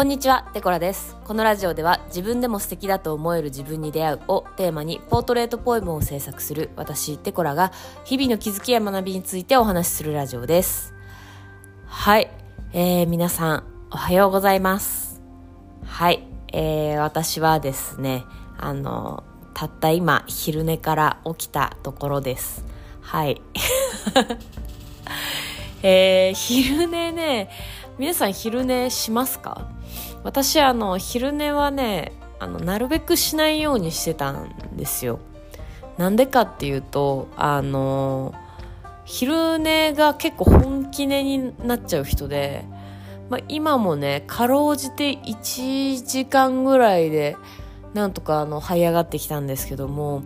こんにちは、デコラです。このラジオでは自分でも素敵だと思える自分に出会うをテーマにポートレートポエムを制作する私、デコラが日々の気づきや学びについてお話しするラジオです。はい、えー、皆さんおはようございます。はい、えー、私はですね、あの、たった今昼寝から起きたところです。はい。えー、昼寝ね、皆さん昼寝しますか？私あの昼寝はねあのなるべくしないようにしてたんですよ。なんでかっていうとあの昼寝が結構本気寝になっちゃう人で、まあ、今もねかろうじて1時間ぐらいでなんとかあの這い上がってきたんですけども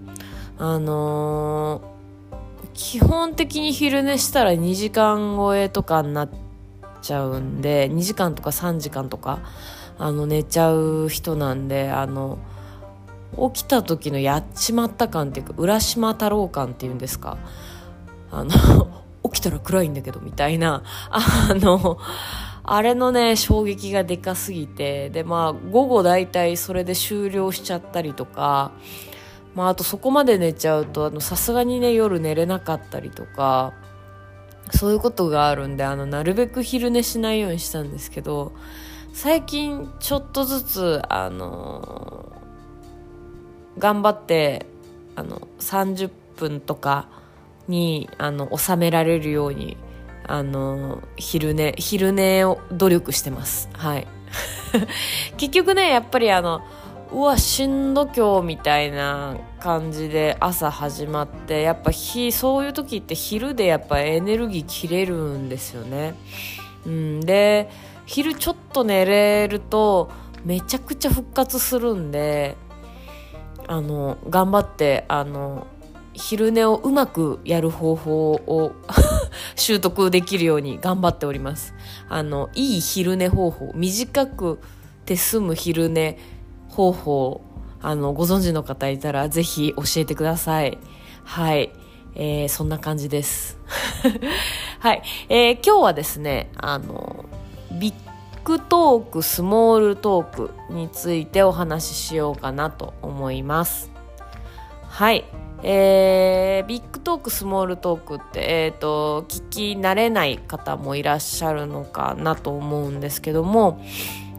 あの基本的に昼寝したら2時間超えとかになっちゃうんで2時間とか3時間とかあの寝ちゃう人なんであの起きた時のやっちまった感っていうか浦島太郎感っていうんですかあの 起きたら暗いんだけどみたいなあのあれのね衝撃がでかすぎてでまあ午後大体それで終了しちゃったりとかまああとそこまで寝ちゃうとさすがにね夜寝れなかったりとかそういうことがあるんであのなるべく昼寝しないようにしたんですけど最近ちょっとずつあのー頑張ってあの30分とかにあの収められるようにあのー昼寝昼寝を努力してます。はい。結局ねやっぱりあのうわしんど今日みたいな感じで朝始まってやっぱ日そういう時って昼でやっぱエネルギー切れるんですよね、うん、で昼ちょっと寝れるとめちゃくちゃ復活するんであの頑張ってあの昼寝をうまくやる方法を 習得できるように頑張っております。あのいい昼寝方法。短くて済む昼寝方法あのご存知の方いたらぜひ教えてください。はい、えー、そんな感じです。はい、えー、今日はですねあの big talk small talk についてお話ししようかなと思います。はい。えー、 big talk small talk って、えーと、聞き慣れない方もいらっしゃるのかなと思うんですけども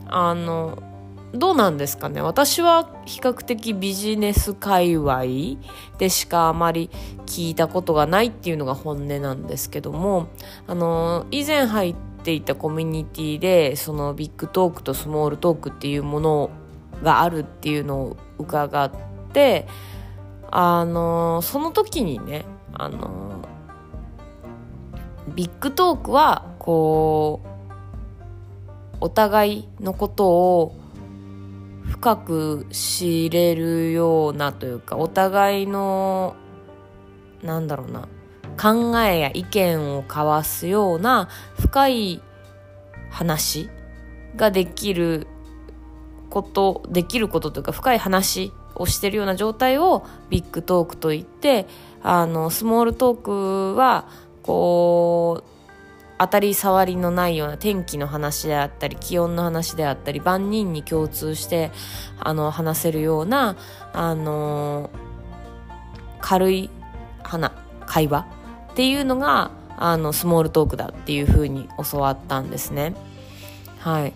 あのどうなんですかね。私は比較的ビジネス界隈でしかあまり聞いたことがないっていうのが本音なんですけどもあの以前入っていたコミュニティでそのビッグトークとスモールトークっていうものがあるっていうのを伺ってあのその時にねあのビッグトークはこうお互いのことを深く知れるようなというかお互いのなんだろうな考えや意見を交わすような深い話ができることできることというか深い話をしてるような状態をビッグトークといってあのスモールトークはこう当たり障りのないような天気の話であったり気温の話であったり万人に共通してあの話せるようなあの軽い花会話っていうのがあのスモールトークだっていうふうに教わったんですね。はい、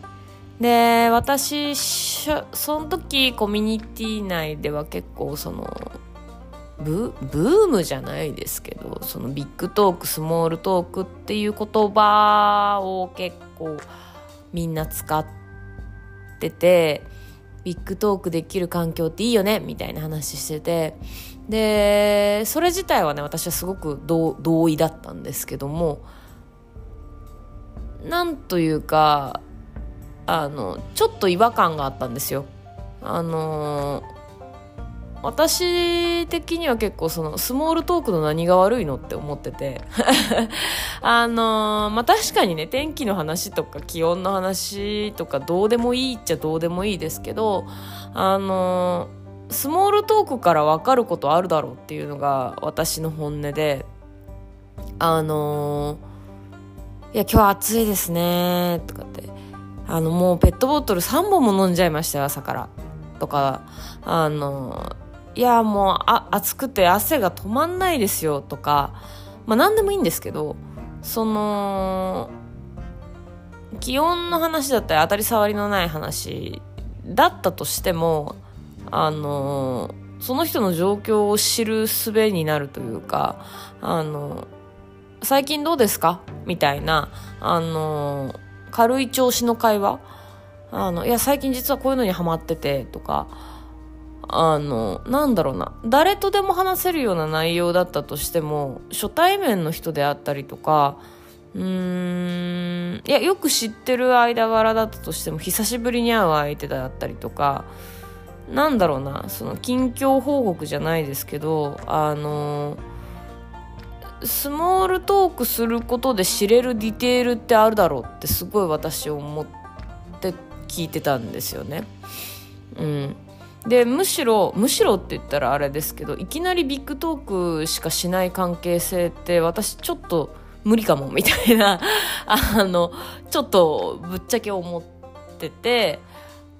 で私その時コミュニティ内では結構そのブームじゃないですけどそのビッグトークスモールトークっていう言葉を結構みんな使っててビッグトークできる環境っていいよねみたいな話しててでそれ自体はね私はすごく同意だったんですけどもなんというかあのちょっと違和感があったんですよ。あの私的には結構そのスモールトークの何が悪いのって思ってて。あのまあ確かにね天気の話とか気温の話とかどうでもいいっちゃどうでもいいですけどあのスモールトークから分かることあるだろうっていうのが私の本音で。あのいや今日暑いですねとかって。あの、もうペットボトル3本も飲んじゃいましたよ、朝から。とか、あの、いや、もう、あ、暑くて汗が止まんないですよ、とか、まあ何でもいいんですけど、その、気温の話だったり当たり障りのない話だったとしても、あの、その人の状況を知る術になるというか、あの、最近どうですか？みたいな、あの、軽い調子の会話？あの、いや、最近実はこういうのにハマってて、とか、あの、なんだろうな、誰とでも話せるような内容だったとしても、初対面の人であったりとか、うーん、いや、よく知ってる間柄だったとしても、久しぶりに会う相手だったりとか、なんだろうな、その、近況報告じゃないですけど、あの、スモールトークすることで知れるディテールってあるだろうってすごい私思って聞いてたんですよね。うん。で、むしろ、むしろって言ったらあれですけど、いきなりビッグトークしかしない関係性って私ちょっと無理かもみたいな、あの、ちょっとぶっちゃけ思ってて、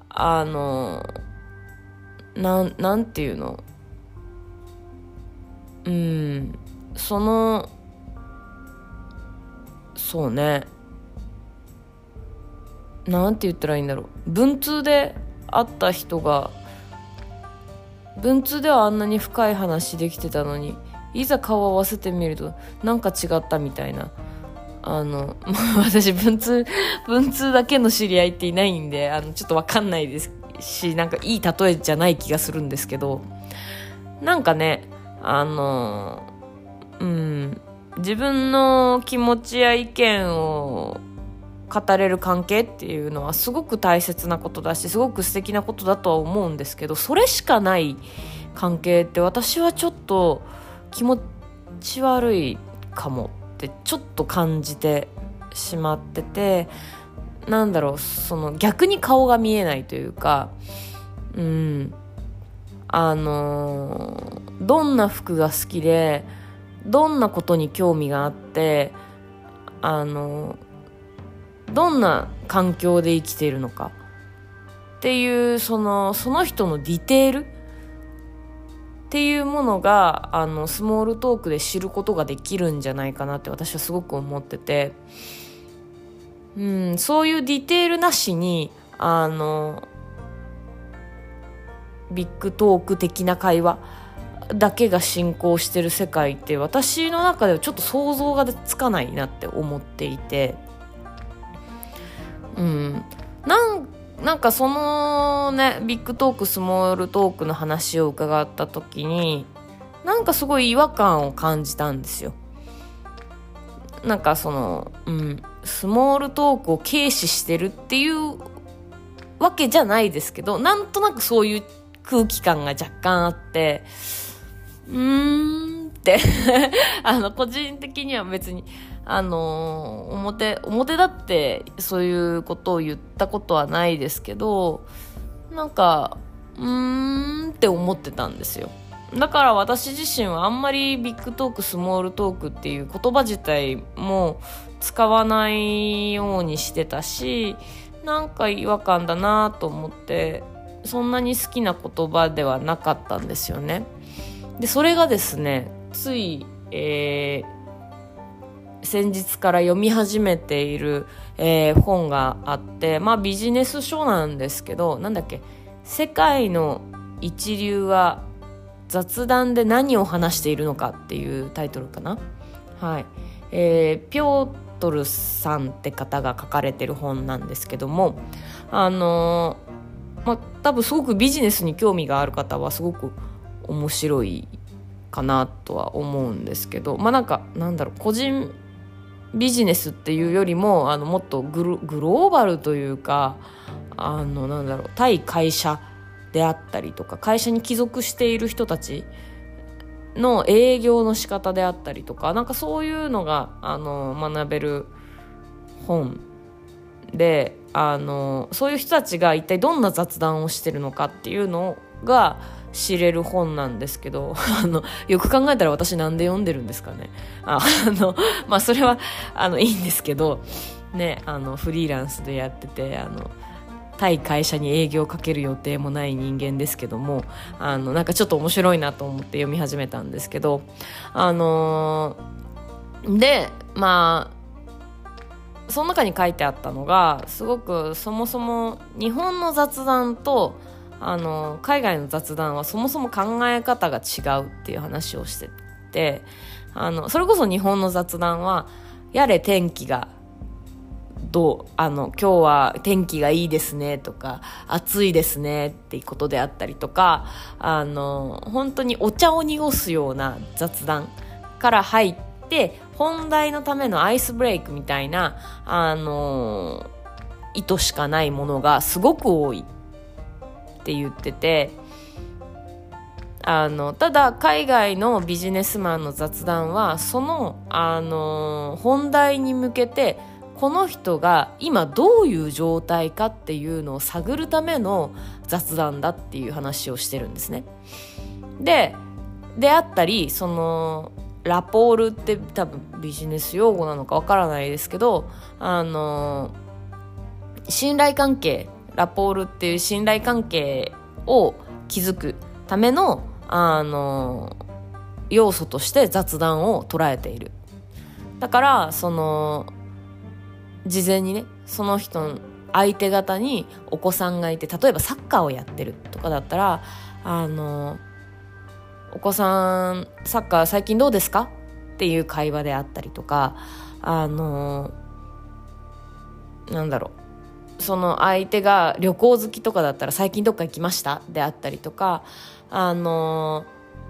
あの、なん、なんていうの？うん、その、そうね、なんて言ったらいいんだろう。文通で会った人が、文通ではあんなに深い話できてたのに、いざ顔を合わせてみるとなんか違ったみたいな。あの 私文通文通だけの知り合いっていないんであのちょっとわかんないですしなんかいい例えじゃない気がするんですけどなんかねあのうん自分の気持ちや意見を語れる関係っていうのはすごく大切なことだしすごく素敵なことだとは思うんですけどそれしかない関係って私はちょっと気持ち悪いかもってちょっと感じてしまっててなんだろうその逆に顔が見えないというかうんあのどんな服が好きでどんなことに興味があってあのどんな環境で生きているのか。っていうそのその人のディテール。っていうものがあのスモールトークで知ることができるんじゃないかなって私はすごく思ってて、うん、そういうディテールなしにあの big talk 的な会話だけが進行してる世界って私の中ではちょっと想像がつかないなって思っていて、うん、なんなんかそのね big talk small talk の話を伺った時になんかすごい違和感を感じたんですよ。なんかそのうんスモールトークを軽視してるっていうわけじゃないですけどなんとなくそういう空気感が若干あってうーんって。あの個人的には別にあの表、表だってそういうことを言ったことはないですけど、なんか、うーんって思ってたんですよ。だから私自身はあんまりビッグトーク、スモールトークっていう言葉自体も使わないようにしてたし、なんか違和感だなと思って、そんなに好きな言葉ではなかったんですよね。で、それがですね、つい、えー、先日から読み始めている、えー、本があって、まあビジネス書なんですけど、なんだっけ、世界の一流は雑談で何を話しているのかっていうタイトルかな。はい。えー、ピョートルさんって方が書かれてる本なんですけども、あのー、まあ多分すごくビジネスに興味がある方はすごく面白いかなとは思うんですけど、まあなんか、なんだろう、個人ビジネスっていうよりもあのもっとグローバルというかあのなんだろう対会社であったりとか会社に帰属している人たちの営業の仕方であったりとかなんかそういうのがあの学べる本であのそういう人たちが一体どんな雑談をしてるのかっていうのが知れる本なんですけど、あの、よく考えたら私なんで読んでるんですかね。あ あの、まあそれは、あの、いいんですけど、ねあのフリーランスでやっててあの対会社に営業をかける予定もない人間ですけどもあのなんかちょっと面白いなと思って読み始めたんですけどあのー、でまあその中に書いてあったのがすごくそもそも日本の雑談とあの海外の雑談はそもそも考え方が違うっていう話をしててあのそれこそ日本の雑談はやれ天気がどうあの今日は天気がいいですねとか暑いですねっていうことであったりとかあの本当にお茶を濁すような雑談から入って本題のためのアイスブレイクみたいなあの意図しかないものがすごく多い。って言っててあのただ海外のビジネスマンの雑談はそのあの本題に向けてこの人が今どういう状態かっていうのを探るための雑談だっていう話をしてるんですね。でであったりそのラポールって多分ビジネス用語なのかわからないですけどあの信頼関係ラポールっていう信頼関係を築くためのあの要素として雑談を捉えている。だからその事前にねその人相手方にお子さんがいて例えばサッカーをやってるとかだったらあのお子さんサッカー最近どうですか？っていう会話であったりとかあのなんだろう。その相手が旅行好きとかだったら最近どっか行きました？であったりとかあの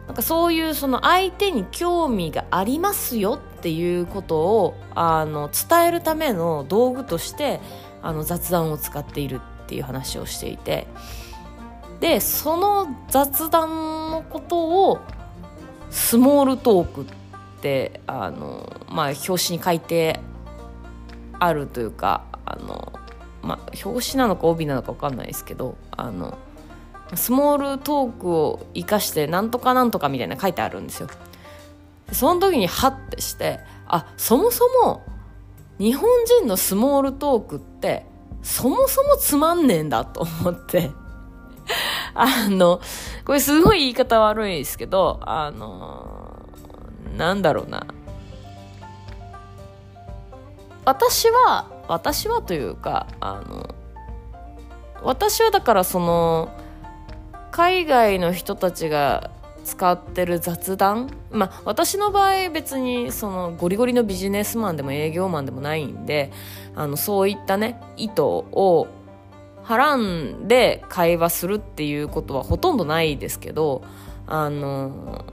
なんかそういうその相手に興味がありますよっていうことをあの伝えるための道具としてあの雑談を使っているっていう話をしていて。でその雑談のことをスモールトークってあの、まあ、表紙に書いてあるというかあの、まあ、表紙なのか帯なのか分かんないですけどあのスモールトークを生かしてなんとかなんとかみたいな書いてあるんですよ。その時にハッてしてあそもそも日本人のスモールトークってそもそもつまんねえんだと思って。あのこれすごい言い方悪いですけどあのなんだろうな。私は私はというかあの私はだからその海外の人たちが使ってる雑談まあ私の場合別にそのゴリゴリのビジネスマンでも営業マンでもないんであのそういったね意図をはらんで会話するっていうことはほとんどないですけどあの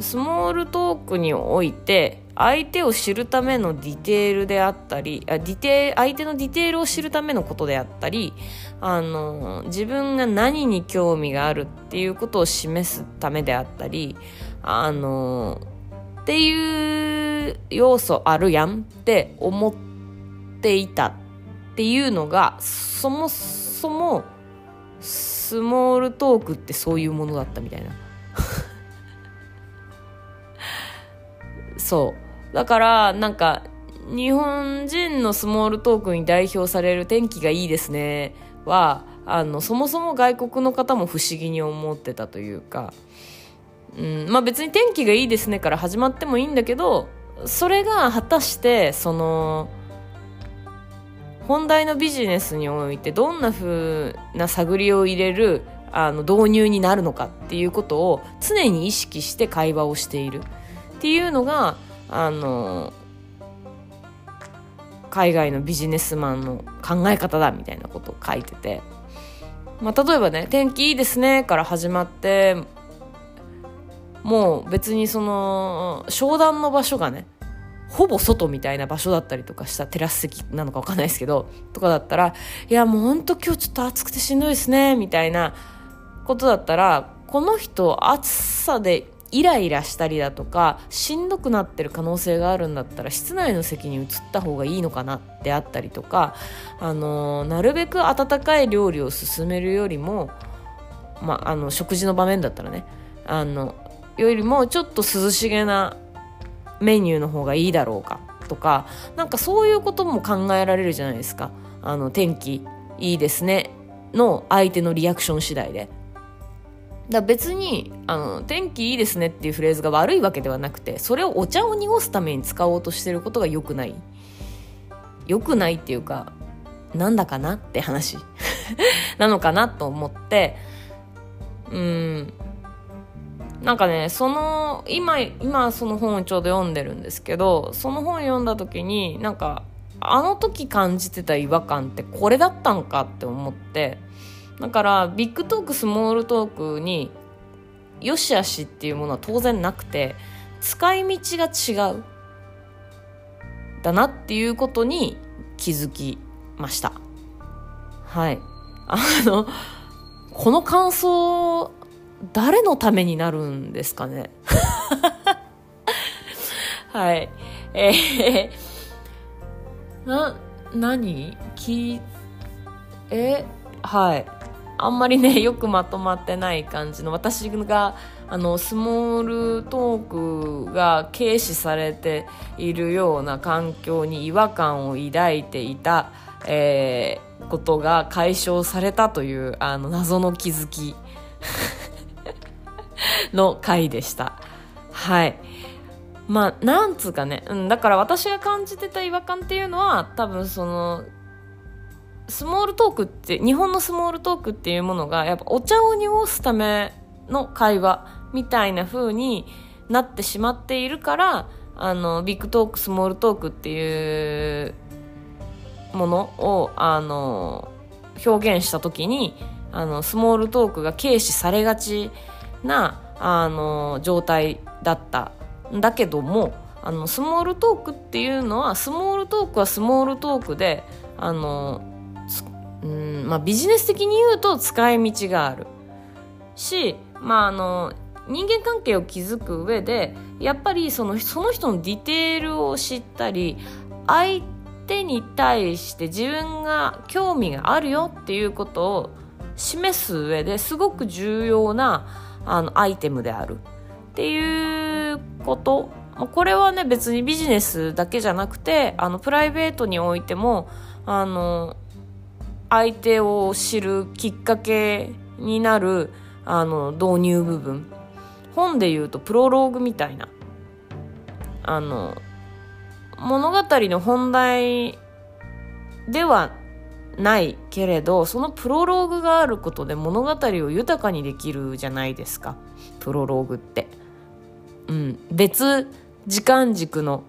スモールトークにおいて相手を知るためのディテールであったりあディテ相手のディテールを知るためのことであったりあの自分が何に興味があるっていうことを示すためであったりあのっていう要素あるやんって思っていたっていうのがそもそもスモールトークってそういうものだったみたいな。そう。だからなんか日本人のスモールトークに代表される天気がいいですねはあのそもそも外国の方も不思議に思ってたというか、うんまあ、別に天気がいいですねから始まってもいいんだけどそれが果たしてその本題のビジネスにおいてどんな風な探りを入れるあの導入になるのかっていうことを常に意識して会話をしている。っていうのがあの海外のビジネスマンの考え方だみたいなことを書いてて、まあ、例えばね「天気いいですね」から始まってもう別にその商談の場所がねほぼ外みたいな場所だったりとかしたテラス席なのか分かんないですけどとかだったらいやもうほんと今日ちょっと暑くてしんどいですねみたいなことだったらこの人暑さでイライラしたりだとかしんどくなってる可能性があるんだったら室内の席に移った方がいいのかなってあったりとか、あのなるべく温かい料理を進めるよりも、まあ、あの食事の場面だったらねあのよりもちょっと涼しげなメニューの方がいいだろうかとかなんかそういうことも考えられるじゃないですか。あの天気いいですねの相手のリアクション次第で。だ別にあの天気いいですねっていうフレーズが悪いわけではなくてそれをお茶を濁すために使おうとしてることが良くない。良くないっていうかなんだかなって話。なのかなと思ってうん。なんかねその今今その本をちょうど読んでるんですけどその本読んだ時になんかあの時感じてた違和感ってこれだったんかって思ってだからビッグトークスモールトークによしあしっていうものは当然なくて使い道が違う。だなっていうことに気づきました。はい。あのこの感想誰のためになるんですかね？はい。えー、な何？きえはい。あんまりねよくまとまってない感じの私があのスモールトークが軽視されているような環境に違和感を抱いていた、えー、ことが解消されたというあの謎の気づき の回でした。はい。まあ、なんつうかね、うん、だから私が感じてた違和感っていうのは、多分その、スモールトークって、日本のスモールトークっていうものが、やっぱお茶を濁すための会話みたいな風になってしまっているから、あの、ビッグトーク、スモールトークっていうものを、あの、表現した時に、あの、スモールトークが軽視されがちな、あの、状態だった。んだけども、あの、スモールトークっていうのは、スモールトークはスモールトークで、あの、うんまあ、ビジネス的に言うと使い道がある。し、まあ、あの人間関係を築く上でやっぱりそのその人のディテールを知ったり相手に対して自分が興味があるよっていうことを示す上ですごく重要なあのアイテムである。っていうこと。これはね別にビジネスだけじゃなくてあのプライベートにおいてもあの相手を知るきっかけになるあの導入部分。本で言うとプロローグみたいな。あの物語の本題ではないけれどそのプロローグがあることで物語を豊かにできるじゃないですか。プロローグって。うん、別時間軸の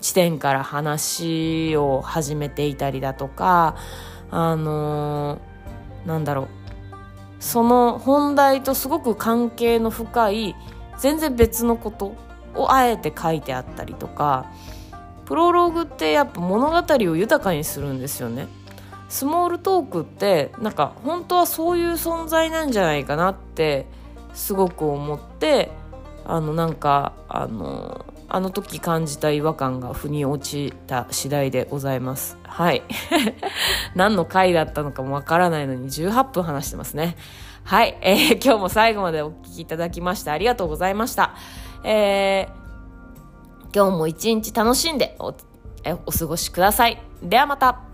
地点から話を始めていたりだとかあのー、なんだろうその本題とすごく関係の深い全然別のことをあえて書いてあったりとかプロローグってやっぱ物語を豊かにするんですよね。スモールトークってなんか本当はそういう存在なんじゃないかなってすごく思ってあのなんかあのあの時感じた違和感が腑に落ちた次第でございます。はい。何の回だったのかもわからないのに18分話してますね。はい。えー、今日も最後までお聴きいただきましてありがとうございました。えー、今日も一日楽しんでおお過ごしください。ではまた。